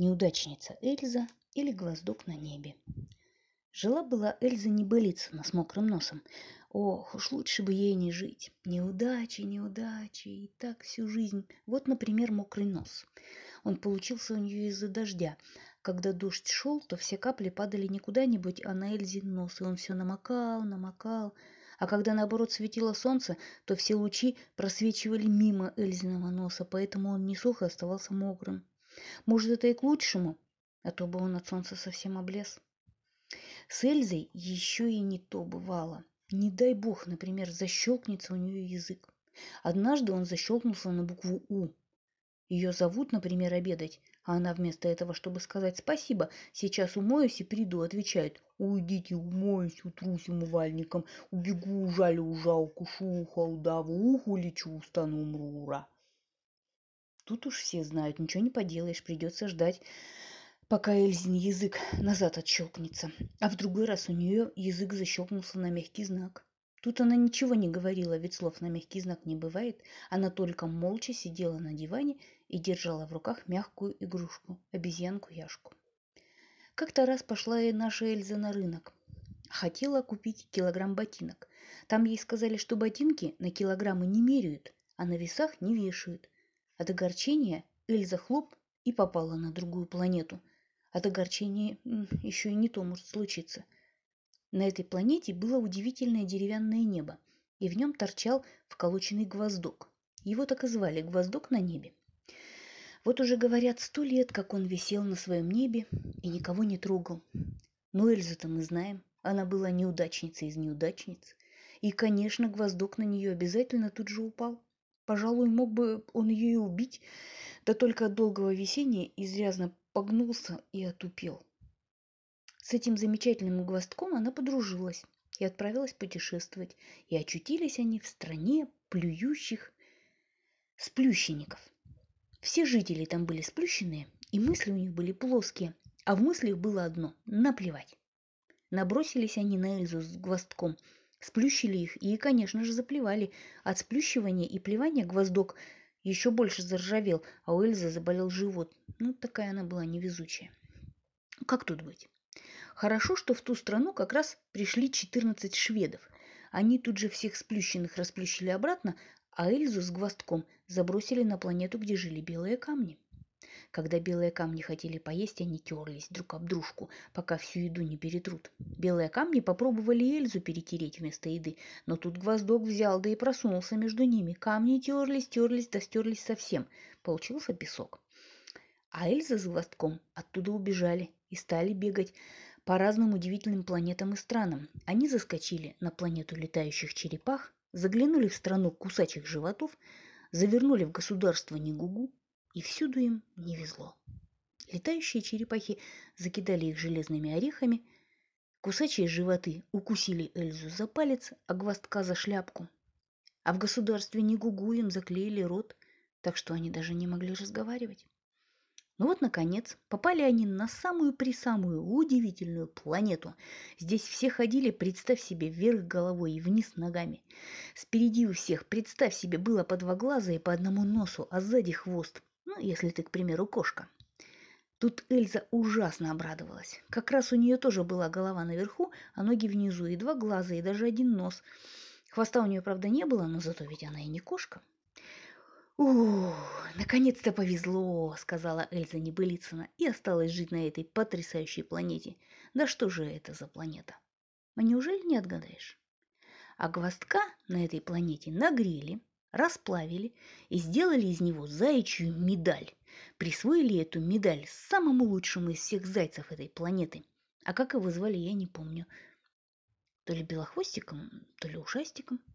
Неудачница Эльза или гвоздок на небе. Жила-была Эльза Небылицына с мокрым носом. Ох, уж лучше бы ей не жить. Неудачи, неудачи, и так всю жизнь. Вот, например, мокрый нос. Он получился у нее из-за дождя. Когда дождь шел, то все капли падали не куда-нибудь, а на Эльзин нос, и он все намокал, намокал. А когда, наоборот, светило солнце, то все лучи просвечивали мимо Эльзиного носа, поэтому он не сух и оставался мокрым. Может, это и к лучшему, а то бы он от солнца совсем облез. С Эльзой еще и не то бывало. Не дай бог, например, защелкнется у нее язык. Однажды он защелкнулся на букву «У». Ее зовут, например, обедать, а она вместо этого, чтобы сказать спасибо, сейчас умоюсь и приду, отвечает «Уйдите, умоюсь, утрусь умывальником, убегу, жалю, жалку, шуха, удаву, уху лечу, устану, умру, ура». Тут уж все знают, ничего не поделаешь, придется ждать, пока Эльзин язык назад отщелкнется. А в другой раз у нее язык защелкнулся на мягкий знак. Тут она ничего не говорила, ведь слов на мягкий знак не бывает. Она только молча сидела на диване и держала в руках мягкую игрушку, обезьянку-яшку. Как-то раз пошла и наша Эльза на рынок. Хотела купить килограмм ботинок. Там ей сказали, что ботинки на килограммы не меряют, а на весах не вешают. От огорчения Эльза хлоп и попала на другую планету. От огорчения еще и не то может случиться. На этой планете было удивительное деревянное небо, и в нем торчал вколоченный гвоздок. Его так и звали «Гвоздок на небе». Вот уже говорят сто лет, как он висел на своем небе и никого не трогал. Но Эльзу-то мы знаем, она была неудачницей из неудачниц. И, конечно, гвоздок на нее обязательно тут же упал. Пожалуй, мог бы он ее и убить, да только от долгого весения изрядно погнулся и отупел. С этим замечательным гвоздком она подружилась и отправилась путешествовать, и очутились они в стране плюющих сплющенников. Все жители там были сплющенные, и мысли у них были плоские, а в мыслях было одно – наплевать. Набросились они на Эльзу с гвоздком – Сплющили их и, конечно же, заплевали. От сплющивания и плевания гвоздок еще больше заржавел, а у Эльзы заболел живот. Ну, такая она была невезучая. Как тут быть? Хорошо, что в ту страну как раз пришли 14 шведов. Они тут же всех сплющенных расплющили обратно, а Эльзу с гвоздком забросили на планету, где жили белые камни. Когда белые камни хотели поесть, они терлись друг об дружку, пока всю еду не перетрут. Белые камни попробовали Эльзу перетереть вместо еды, но тут гвоздок взял, да и просунулся между ними. Камни терлись, терлись, да стерлись совсем. Получился песок. А Эльза с гвоздком оттуда убежали и стали бегать по разным удивительным планетам и странам. Они заскочили на планету летающих черепах, заглянули в страну кусачих животов, завернули в государство Негугу, и всюду им не везло. Летающие черепахи закидали их железными орехами, кусачие животы укусили Эльзу за палец, а гвоздка за шляпку. А в государстве Негугу им заклеили рот, так что они даже не могли разговаривать. Ну вот, наконец, попали они на самую-присамую удивительную планету. Здесь все ходили, представь себе, вверх головой и вниз ногами. Спереди у всех, представь себе, было по два глаза и по одному носу, а сзади хвост. Ну, если ты, к примеру, кошка. Тут Эльза ужасно обрадовалась. Как раз у нее тоже была голова наверху, а ноги внизу, и два глаза, и даже один нос. Хвоста у нее, правда, не было, но зато ведь она и не кошка. «Ух, наконец-то повезло!» – сказала Эльза Небылицына и осталась жить на этой потрясающей планете. Да что же это за планета? А неужели не отгадаешь? А гвоздка на этой планете нагрели, расплавили и сделали из него заячью медаль. Присвоили эту медаль самому лучшему из всех зайцев этой планеты. А как его звали, я не помню. То ли белохвостиком, то ли ушастиком –